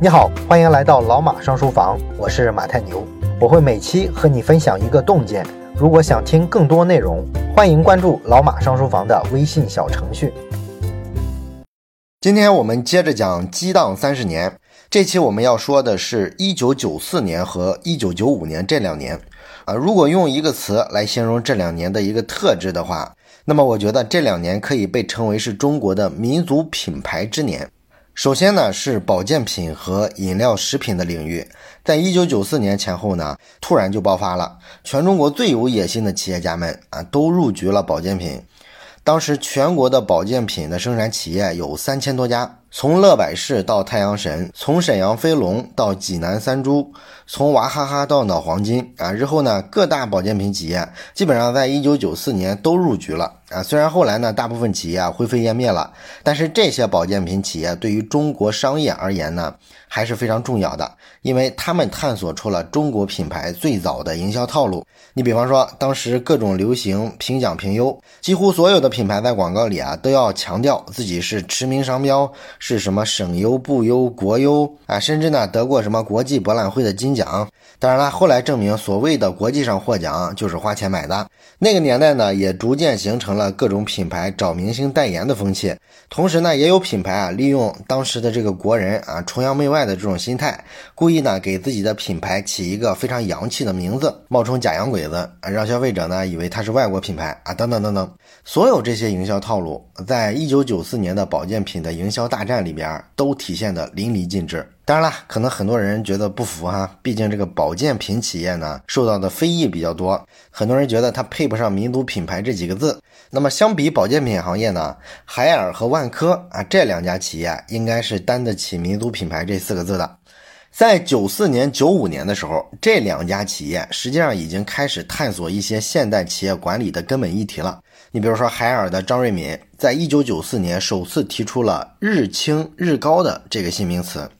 你好，欢迎来到老马上书房，我是马太牛，我会每期和你分享一个洞见。如果想听更多内容，欢迎关注老马上书房的微信小程序。今天我们接着讲激荡三十年，这期我们要说的是一九九四年和一九九五年这两年。啊，如果用一个词来形容这两年的一个特质的话，那么我觉得这两年可以被称为是中国的民族品牌之年。首先呢，是保健品和饮料食品的领域，在一九九四年前后呢，突然就爆发了，全中国最有野心的企业家们啊，都入局了保健品。当时全国的保健品的生产企业有三千多家。从乐百氏到太阳神，从沈阳飞龙到济南三株，从娃哈哈到脑黄金啊！日后呢，各大保健品企业基本上在一九九四年都入局了啊。虽然后来呢，大部分企业啊灰飞烟灭了，但是这些保健品企业对于中国商业而言呢，还是非常重要的，因为他们探索出了中国品牌最早的营销套路。你比方说，当时各种流行评奖评优，几乎所有的品牌在广告里啊都要强调自己是驰名商标。是什么省优、部优、国优啊？甚至呢得过什么国际博览会的金奖。当然了，后来证明所谓的国际上获奖就是花钱买的。那个年代呢，也逐渐形成了各种品牌找明星代言的风气。同时呢，也有品牌啊利用当时的这个国人啊崇洋媚外的这种心态，故意呢给自己的品牌起一个非常洋气的名字，冒充假洋鬼子啊，让消费者呢以为它是外国品牌啊，等等等等。所有这些营销套路，在一九九四年的保健品的营销大战里边都体现的淋漓尽致。当然了，可能很多人觉得不服哈，毕竟这个保健品企业呢受到的非议比较多，很多人觉得它配不上民族品牌这几个字。那么相比保健品行业呢，海尔和万科啊这两家企业应该是担得起民族品牌这四个字的。在九四年、九五年的时候，这两家企业实际上已经开始探索一些现代企业管理的根本议题了。你比如说，海尔的张瑞敏，在一九九四年首次提出了“日清日高”的这个新名词。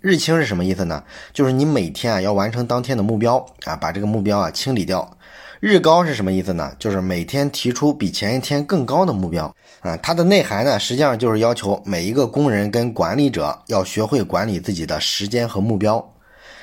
日清是什么意思呢？就是你每天啊要完成当天的目标啊，把这个目标啊清理掉。日高是什么意思呢？就是每天提出比前一天更高的目标啊。它的内涵呢，实际上就是要求每一个工人跟管理者要学会管理自己的时间和目标。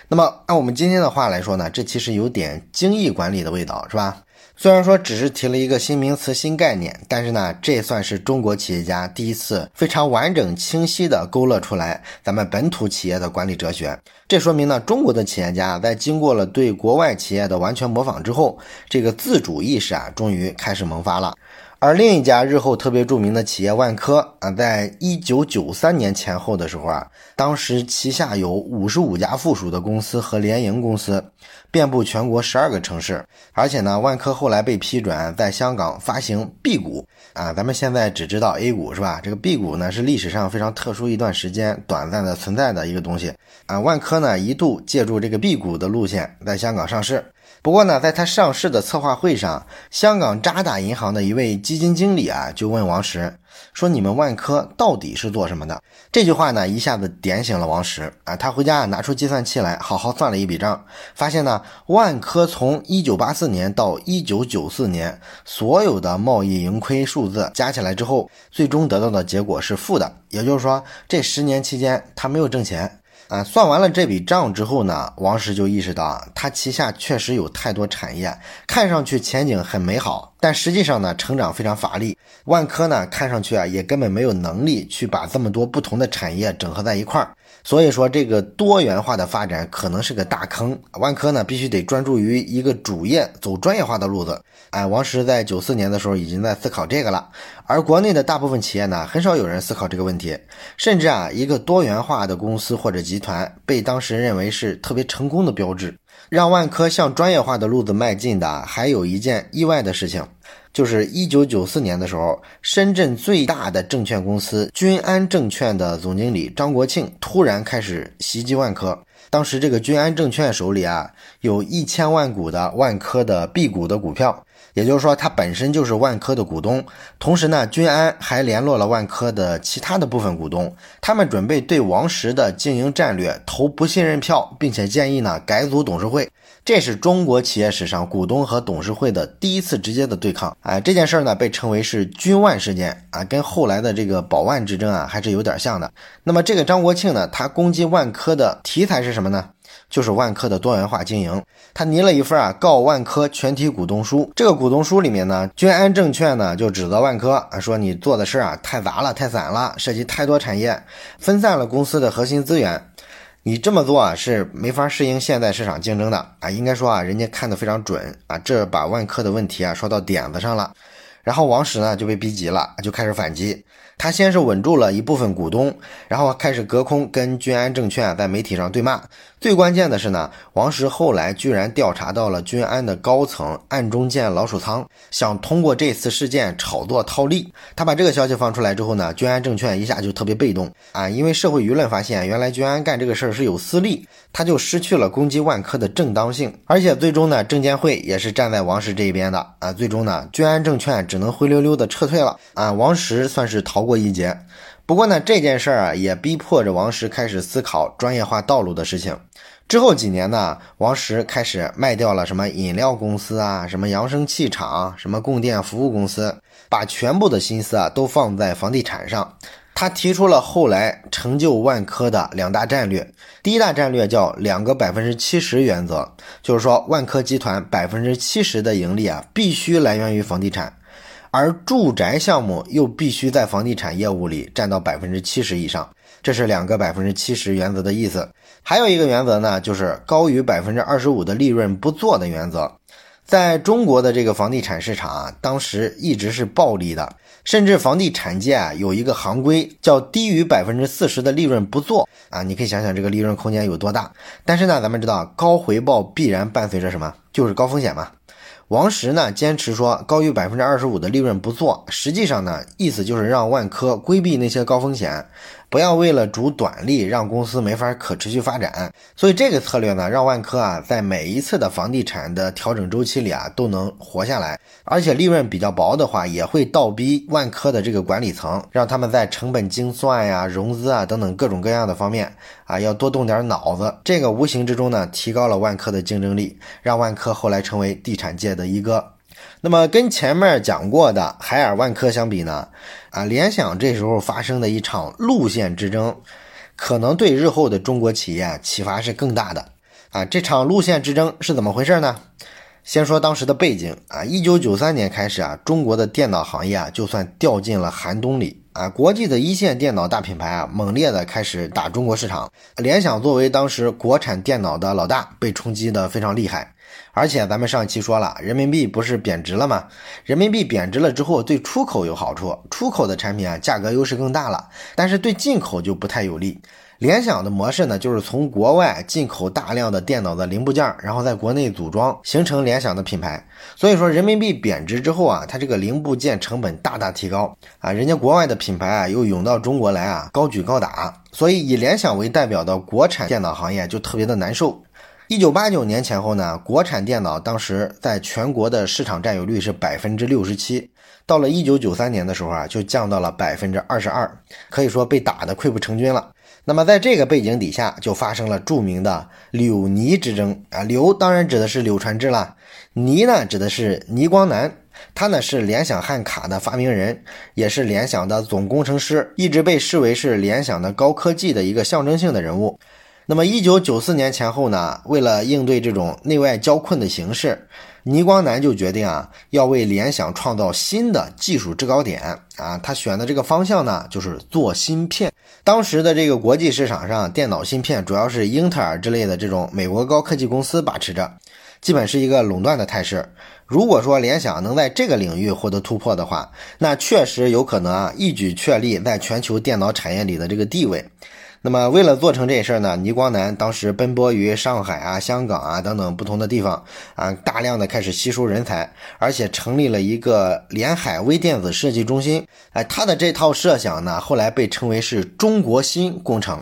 那么按我们今天的话来说呢，这其实有点精益管理的味道，是吧？虽然说只是提了一个新名词、新概念，但是呢，这算是中国企业家第一次非常完整、清晰地勾勒出来咱们本土企业的管理哲学。这说明呢，中国的企业家在经过了对国外企业的完全模仿之后，这个自主意识啊，终于开始萌发了。而另一家日后特别著名的企业万科啊，在一九九三年前后的时候啊，当时旗下有五十五家附属的公司和联营公司，遍布全国十二个城市。而且呢，万科后来被批准在香港发行 B 股啊，咱们现在只知道 A 股是吧？这个 B 股呢是历史上非常特殊一段时间短暂的存在的一个东西啊。万科呢一度借助这个 B 股的路线在香港上市。不过呢，在他上市的策划会上，香港渣打银行的一位基金经理啊，就问王石说：“你们万科到底是做什么的？”这句话呢，一下子点醒了王石啊。他回家啊拿出计算器来，好好算了一笔账，发现呢，万科从1984年到1994年所有的贸易盈亏数字加起来之后，最终得到的结果是负的，也就是说，这十年期间他没有挣钱。啊，算完了这笔账之后呢，王石就意识到啊，他旗下确实有太多产业，看上去前景很美好，但实际上呢，成长非常乏力。万科呢，看上去啊，也根本没有能力去把这么多不同的产业整合在一块儿。所以说，这个多元化的发展可能是个大坑。万科呢，必须得专注于一个主业，走专业化的路子。哎，王石在九四年的时候已经在思考这个了。而国内的大部分企业呢，很少有人思考这个问题。甚至啊，一个多元化的公司或者集团被当时认为是特别成功的标志。让万科向专业化的路子迈进的，还有一件意外的事情。就是一九九四年的时候，深圳最大的证券公司君安证券的总经理张国庆突然开始袭击万科。当时这个君安证券手里啊，有一千万股的万科的 B 股的股票。也就是说，它本身就是万科的股东。同时呢，君安还联络了万科的其他的部分股东，他们准备对王石的经营战略投不信任票，并且建议呢改组董事会。这是中国企业史上股东和董事会的第一次直接的对抗。哎，这件事儿呢被称为是君万事件啊，跟后来的这个宝万之争啊还是有点像的。那么这个张国庆呢，他攻击万科的题材是什么呢？就是万科的多元化经营，他拟了一份啊告万科全体股东书。这个股东书里面呢，君安证券呢就指责万科啊，说你做的事儿啊太杂了、太散了，涉及太多产业，分散了公司的核心资源。你这么做啊是没法适应现在市场竞争的啊。应该说啊，人家看得非常准啊，这把万科的问题啊说到点子上了。然后王石呢就被逼急了，就开始反击。他先是稳住了一部分股东，然后开始隔空跟君安证券在媒体上对骂。最关键的是呢，王石后来居然调查到了君安的高层暗中建老鼠仓，想通过这次事件炒作套利。他把这个消息放出来之后呢，君安证券一下就特别被动啊，因为社会舆论发现原来君安干这个事儿是有私利，他就失去了攻击万科的正当性。而且最终呢，证监会也是站在王石这一边的啊。最终呢，君安证券只能灰溜溜的撤退了啊。王石算是逃过一劫。不过呢，这件事儿啊，也逼迫着王石开始思考专业化道路的事情。之后几年呢，王石开始卖掉了什么饮料公司啊，什么扬声器厂，什么供电服务公司，把全部的心思啊都放在房地产上。他提出了后来成就万科的两大战略。第一大战略叫“两个百分之七十原则”，就是说万科集团百分之七十的盈利啊，必须来源于房地产。而住宅项目又必须在房地产业务里占到百分之七十以上，这是两个百分之七十原则的意思。还有一个原则呢，就是高于百分之二十五的利润不做的原则。在中国的这个房地产市场啊，当时一直是暴利的，甚至房地产界啊有一个行规叫低于百分之四十的利润不做啊。你可以想想这个利润空间有多大。但是呢，咱们知道高回报必然伴随着什么？就是高风险嘛。王石呢坚持说高于百分之二十五的利润不做，实际上呢意思就是让万科规避那些高风险。不要为了逐短利让公司没法可持续发展，所以这个策略呢，让万科啊在每一次的房地产的调整周期里啊都能活下来，而且利润比较薄的话，也会倒逼万科的这个管理层，让他们在成本精算呀、融资啊等等各种各样的方面啊要多动点脑子。这个无形之中呢，提高了万科的竞争力，让万科后来成为地产界的一哥。那么跟前面讲过的海尔万科相比呢，啊，联想这时候发生的一场路线之争，可能对日后的中国企业启发是更大的。啊，这场路线之争是怎么回事呢？先说当时的背景啊，一九九三年开始啊，中国的电脑行业啊，就算掉进了寒冬里啊，国际的一线电脑大品牌啊，猛烈的开始打中国市场，联想作为当时国产电脑的老大，被冲击的非常厉害。而且咱们上期说了，人民币不是贬值了吗？人民币贬值了之后，对出口有好处，出口的产品啊，价格优势更大了。但是对进口就不太有利。联想的模式呢，就是从国外进口大量的电脑的零部件，然后在国内组装，形成联想的品牌。所以说，人民币贬值之后啊，它这个零部件成本大大提高啊，人家国外的品牌啊，又涌到中国来啊，高举高打。所以以联想为代表的国产电脑行业就特别的难受。一九八九年前后呢，国产电脑当时在全国的市场占有率是百分之六十七，到了一九九三年的时候啊，就降到了百分之二十二，可以说被打得溃不成军了。那么在这个背景底下，就发生了著名的柳倪之争啊。柳当然指的是柳传志了，倪呢指的是倪光南，他呢是联想汉卡的发明人，也是联想的总工程师，一直被视为是联想的高科技的一个象征性的人物。那么，一九九四年前后呢，为了应对这种内外交困的形势，倪光南就决定啊，要为联想创造新的技术制高点啊。他选的这个方向呢，就是做芯片。当时的这个国际市场上，电脑芯片主要是英特尔之类的这种美国高科技公司把持着，基本是一个垄断的态势。如果说联想能在这个领域获得突破的话，那确实有可能啊，一举确立在全球电脑产业里的这个地位。那么，为了做成这事儿呢，倪光南当时奔波于上海啊、香港啊等等不同的地方啊，大量的开始吸收人才，而且成立了一个联海微电子设计中心。哎，他的这套设想呢，后来被称为是中国新工程。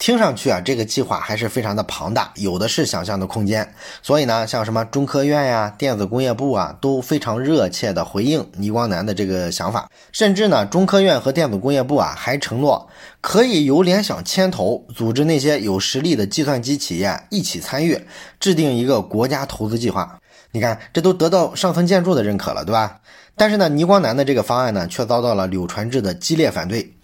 听上去啊，这个计划还是非常的庞大，有的是想象的空间。所以呢，像什么中科院呀、电子工业部啊，都非常热切的回应倪光南的这个想法。甚至呢，中科院和电子工业部啊，还承诺可以由联想牵头，组织那些有实力的计算机企业一起参与，制定一个国家投资计划。你看，这都得到上层建筑的认可了，对吧？但是呢，倪光南的这个方案呢，却遭到了柳传志的激烈反对。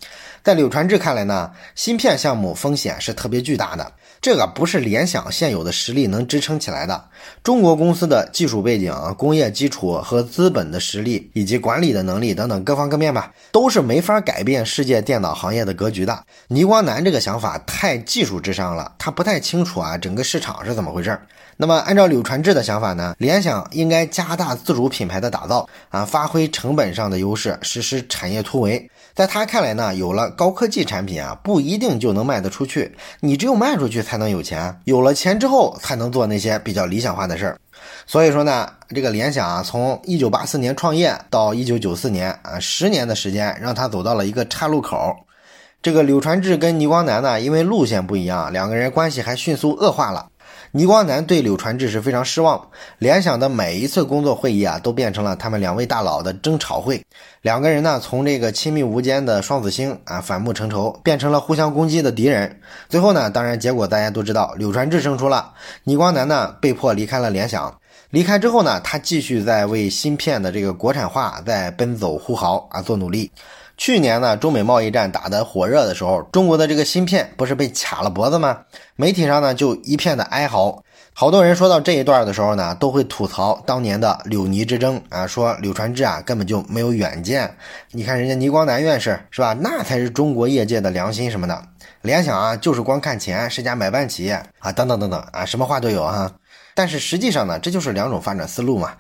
在柳传志看来呢，芯片项目风险是特别巨大的，这个不是联想现有的实力能支撑起来的。中国公司的技术背景、工业基础和资本的实力，以及管理的能力等等各方各面吧，都是没法改变世界电脑行业的格局的。倪光南这个想法太技术至上了，他不太清楚啊整个市场是怎么回事。那么按照柳传志的想法呢，联想应该加大自主品牌的打造啊，发挥成本上的优势，实施产业突围。在他看来呢，有了高科技产品啊，不一定就能卖得出去。你只有卖出去才能有钱，有了钱之后才能做那些比较理想化的事儿。所以说呢，这个联想啊，从一九八四年创业到一九九四年啊，十年的时间，让他走到了一个岔路口。这个柳传志跟倪光南呢，因为路线不一样，两个人关系还迅速恶化了。倪光南对柳传志是非常失望，联想的每一次工作会议啊，都变成了他们两位大佬的争吵会。两个人呢，从这个亲密无间的双子星啊，反目成仇，变成了互相攻击的敌人。最后呢，当然结果大家都知道，柳传志胜出了，倪光南呢被迫离开了联想。离开之后呢，他继续在为芯片的这个国产化在奔走呼号啊，做努力。去年呢，中美贸易战打得火热的时候，中国的这个芯片不是被卡了脖子吗？媒体上呢就一片的哀嚎，好多人说到这一段的时候呢，都会吐槽当年的柳倪之争啊，说柳传志啊根本就没有远见。你看人家倪光南院士是吧？那才是中国业界的良心什么的。联想啊就是光看钱，是家买办企业啊，等等等等啊，什么话都有哈。但是实际上呢，这就是两种发展思路嘛，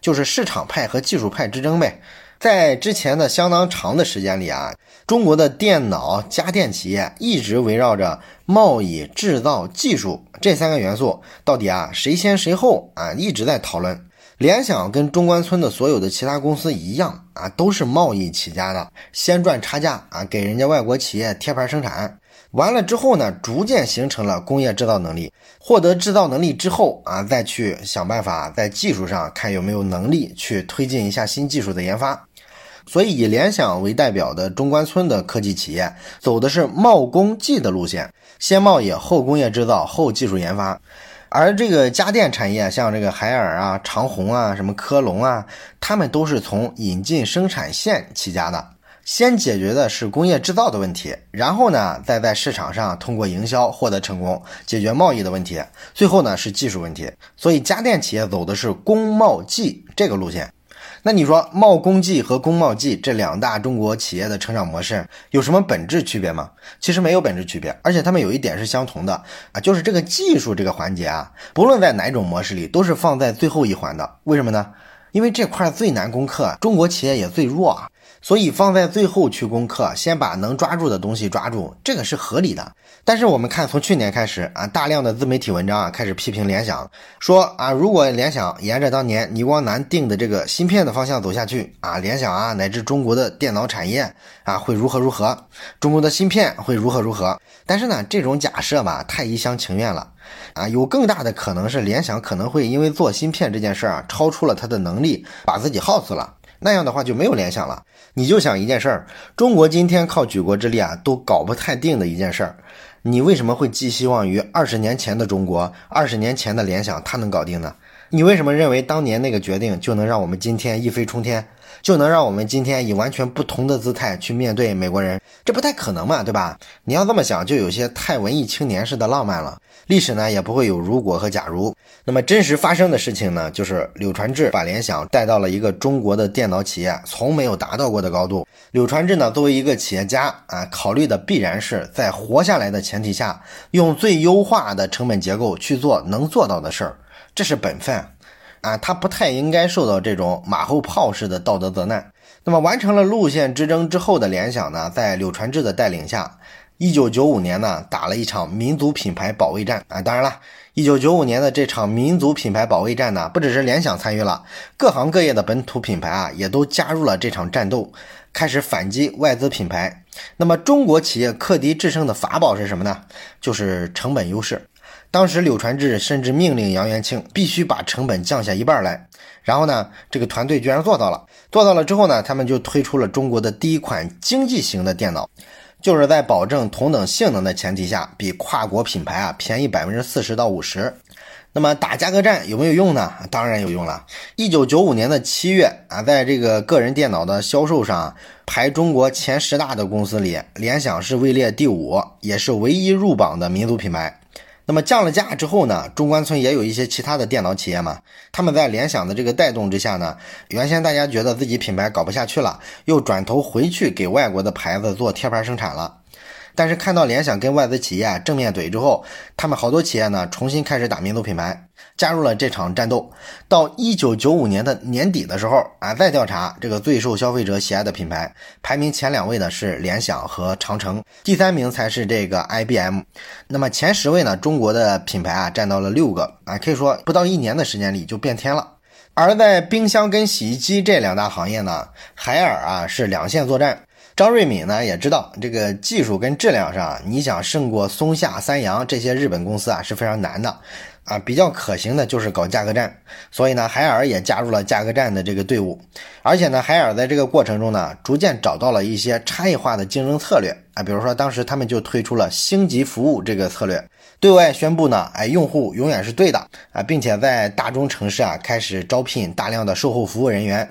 就是市场派和技术派之争呗。在之前的相当长的时间里啊，中国的电脑、家电企业一直围绕着贸易、制造、技术这三个元素，到底啊谁先谁后啊，一直在讨论。联想跟中关村的所有的其他公司一样啊，都是贸易起家的，先赚差价啊，给人家外国企业贴牌生产。完了之后呢，逐渐形成了工业制造能力。获得制造能力之后啊，再去想办法在技术上看有没有能力去推进一下新技术的研发。所以，以联想为代表的中关村的科技企业走的是贸工技的路线，先贸易后工业制造后技术研发。而这个家电产业，像这个海尔啊、长虹啊、什么科龙啊，他们都是从引进生产线起家的，先解决的是工业制造的问题，然后呢，再在市场上通过营销获得成功，解决贸易的问题，最后呢是技术问题。所以，家电企业走的是工贸技这个路线。那你说贸工技和工贸技这两大中国企业的成长模式有什么本质区别吗？其实没有本质区别，而且他们有一点是相同的啊，就是这个技术这个环节啊，不论在哪种模式里都是放在最后一环的。为什么呢？因为这块最难攻克，中国企业也最弱啊。所以放在最后去攻克，先把能抓住的东西抓住，这个是合理的。但是我们看，从去年开始啊，大量的自媒体文章啊开始批评联想，说啊，如果联想沿着当年倪光南定的这个芯片的方向走下去啊，联想啊乃至中国的电脑产业啊会如何如何，中国的芯片会如何如何。但是呢，这种假设吧太一厢情愿了啊，有更大的可能是联想可能会因为做芯片这件事儿啊超出了他的能力，把自己耗死了。那样的话就没有联想了。你就想一件事儿，中国今天靠举国之力啊，都搞不太定的一件事儿，你为什么会寄希望于二十年前的中国，二十年前的联想，它能搞定呢？你为什么认为当年那个决定就能让我们今天一飞冲天，就能让我们今天以完全不同的姿态去面对美国人？这不太可能嘛，对吧？你要这么想，就有些太文艺青年式的浪漫了。历史呢，也不会有如果和假如。那么真实发生的事情呢，就是柳传志把联想带到了一个中国的电脑企业从没有达到过的高度。柳传志呢，作为一个企业家啊，考虑的必然是在活下来的前提下，用最优化的成本结构去做能做到的事儿。这是本分，啊，他不太应该受到这种马后炮式的道德责难。那么完成了路线之争之后的联想呢，在柳传志的带领下，一九九五年呢打了一场民族品牌保卫战啊。当然了，一九九五年的这场民族品牌保卫战呢，不只是联想参与了，各行各业的本土品牌啊也都加入了这场战斗，开始反击外资品牌。那么中国企业克敌制胜的法宝是什么呢？就是成本优势。当时柳传志甚至命令杨元庆必须把成本降下一半来。然后呢，这个团队居然做到了。做到了之后呢，他们就推出了中国的第一款经济型的电脑，就是在保证同等性能的前提下，比跨国品牌啊便宜百分之四十到五十。那么打价格战有没有用呢？当然有用了。一九九五年的七月啊，在这个个人电脑的销售上排中国前十大的公司里，联想是位列第五，也是唯一入榜的民族品牌。那么降了价之后呢，中关村也有一些其他的电脑企业嘛，他们在联想的这个带动之下呢，原先大家觉得自己品牌搞不下去了，又转头回去给外国的牌子做贴牌生产了。但是看到联想跟外资企业正面怼之后，他们好多企业呢重新开始打民族品牌，加入了这场战斗。到一九九五年的年底的时候啊，再调查这个最受消费者喜爱的品牌，排名前两位的是联想和长城，第三名才是这个 IBM。那么前十位呢，中国的品牌啊占到了六个啊，可以说不到一年的时间里就变天了。而在冰箱跟洗衣机这两大行业呢，海尔啊是两线作战。张瑞敏呢也知道这个技术跟质量上，你想胜过松下、三洋这些日本公司啊是非常难的，啊，比较可行的就是搞价格战，所以呢，海尔也加入了价格战的这个队伍，而且呢，海尔在这个过程中呢，逐渐找到了一些差异化的竞争策略啊，比如说当时他们就推出了星级服务这个策略，对外宣布呢，哎，用户永远是对的啊，并且在大中城市啊开始招聘大量的售后服务人员。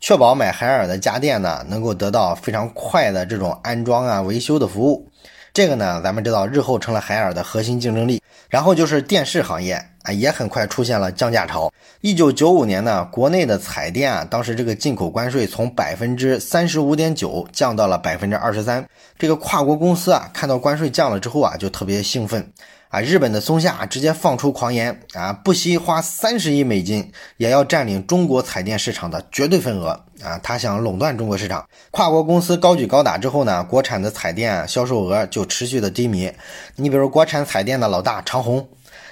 确保买海尔的家电呢，能够得到非常快的这种安装啊、维修的服务。这个呢，咱们知道日后成了海尔的核心竞争力。然后就是电视行业啊，也很快出现了降价潮。一九九五年呢，国内的彩电啊，当时这个进口关税从百分之三十五点九降到了百分之二十三。这个跨国公司啊，看到关税降了之后啊，就特别兴奋。啊，日本的松下直接放出狂言啊，不惜花三十亿美金也要占领中国彩电市场的绝对份额啊！他想垄断中国市场。跨国公司高举高打之后呢，国产的彩电销售额就持续的低迷。你比如国产彩电的老大长虹，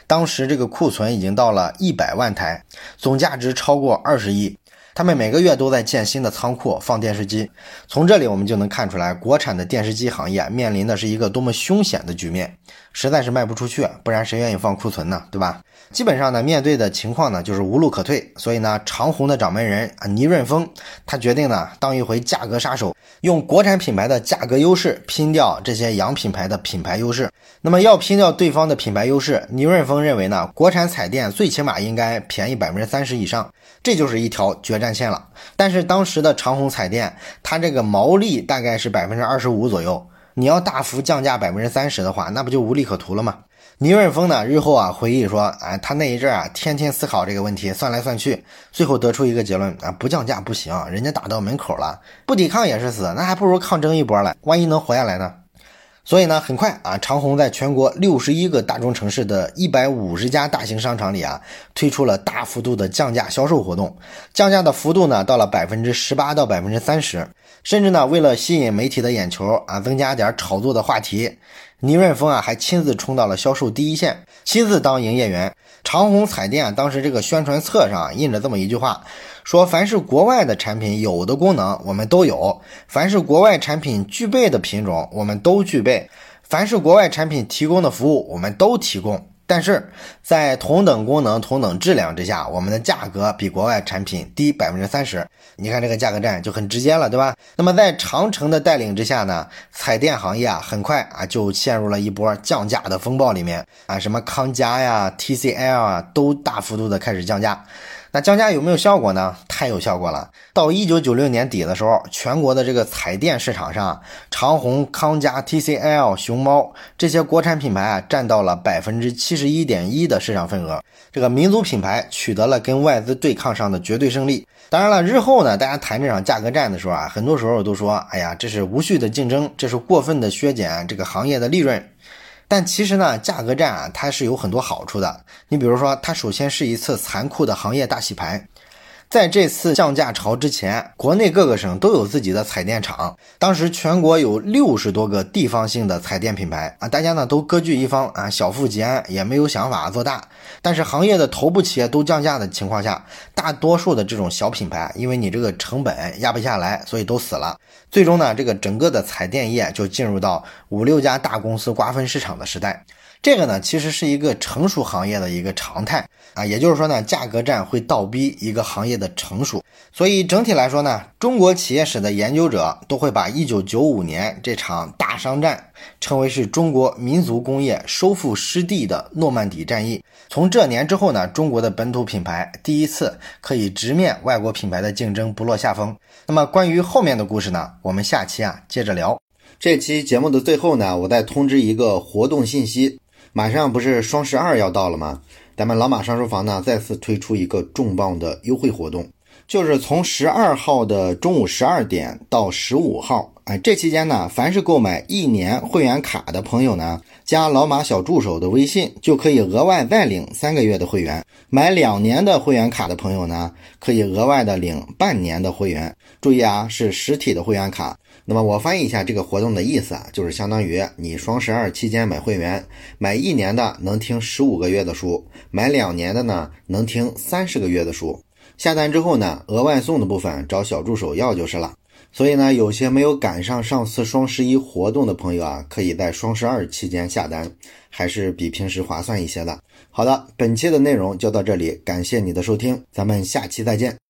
当时这个库存已经到了一百万台，总价值超过二十亿。他们每个月都在建新的仓库放电视机。从这里我们就能看出来，国产的电视机行业面临的是一个多么凶险的局面。实在是卖不出去，不然谁愿意放库存呢？对吧？基本上呢，面对的情况呢，就是无路可退。所以呢，长虹的掌门人啊，倪润峰，他决定呢，当一回价格杀手，用国产品牌的价格优势拼掉这些洋品牌的品牌优势。那么要拼掉对方的品牌优势，倪润峰认为呢，国产彩电最起码应该便宜百分之三十以上，这就是一条决战断线了。但是当时的长虹彩电，它这个毛利大概是百分之二十五左右。你要大幅降价百分之三十的话，那不就无利可图了吗？倪润峰呢，日后啊回忆说，哎，他那一阵啊，天天思考这个问题，算来算去，最后得出一个结论啊，不降价不行，人家打到门口了，不抵抗也是死，那还不如抗争一波了，万一能活下来呢？所以呢，很快啊，长虹在全国六十一个大中城市的一百五十家大型商场里啊，推出了大幅度的降价销售活动，降价的幅度呢，到了百分之十八到百分之三十，甚至呢，为了吸引媒体的眼球啊，增加点炒作的话题，倪润峰啊，还亲自冲到了销售第一线，亲自当营业员。长虹彩电当时这个宣传册上印着这么一句话，说凡是国外的产品有的功能我们都有，凡是国外产品具备的品种我们都具备，凡是国外产品提供的服务我们都提供。但是在同等功能、同等质量之下，我们的价格比国外产品低百分之三十。你看这个价格战就很直接了，对吧？那么在长城的带领之下呢，彩电行业啊，很快啊就陷入了一波降价的风暴里面啊，什么康佳呀、TCL 啊，都大幅度的开始降价。那降价有没有效果呢？太有效果了！到一九九六年底的时候，全国的这个彩电市场上，长虹、康佳、TCL、熊猫这些国产品牌啊，占到了百分之七十一点一的市场份额。这个民族品牌取得了跟外资对抗上的绝对胜利。当然了，日后呢，大家谈这场价格战的时候啊，很多时候都说：“哎呀，这是无序的竞争，这是过分的削减这个行业的利润。”但其实呢，价格战啊，它是有很多好处的。你比如说，它首先是一次残酷的行业大洗牌。在这次降价潮之前，国内各个省都有自己的彩电厂。当时全国有六十多个地方性的彩电品牌啊，大家呢都各据一方啊，小富即安，也没有想法做大。但是行业的头部企业都降价的情况下，大多数的这种小品牌，因为你这个成本压不下来，所以都死了。最终呢，这个整个的彩电业就进入到五六家大公司瓜分市场的时代。这个呢，其实是一个成熟行业的一个常态啊，也就是说呢，价格战会倒逼一个行业的成熟。所以整体来说呢，中国企业史的研究者都会把1995年这场大商战称为是中国民族工业收复失地的诺曼底战役。从这年之后呢，中国的本土品牌第一次可以直面外国品牌的竞争，不落下风。那么关于后面的故事呢，我们下期啊接着聊。这期节目的最后呢，我再通知一个活动信息。马上不是双十二要到了吗？咱们老马上书房呢再次推出一个重磅的优惠活动，就是从十二号的中午十二点到十五号，哎，这期间呢，凡是购买一年会员卡的朋友呢，加老马小助手的微信，就可以额外再领三个月的会员；买两年的会员卡的朋友呢，可以额外的领半年的会员。注意啊，是实体的会员卡。那么我翻译一下这个活动的意思啊，就是相当于你双十二期间买会员，买一年的能听十五个月的书，买两年的呢能听三十个月的书。下单之后呢，额外送的部分找小助手要就是了。所以呢，有些没有赶上上次双十一活动的朋友啊，可以在双十二期间下单，还是比平时划算一些的。好的，本期的内容就到这里，感谢你的收听，咱们下期再见。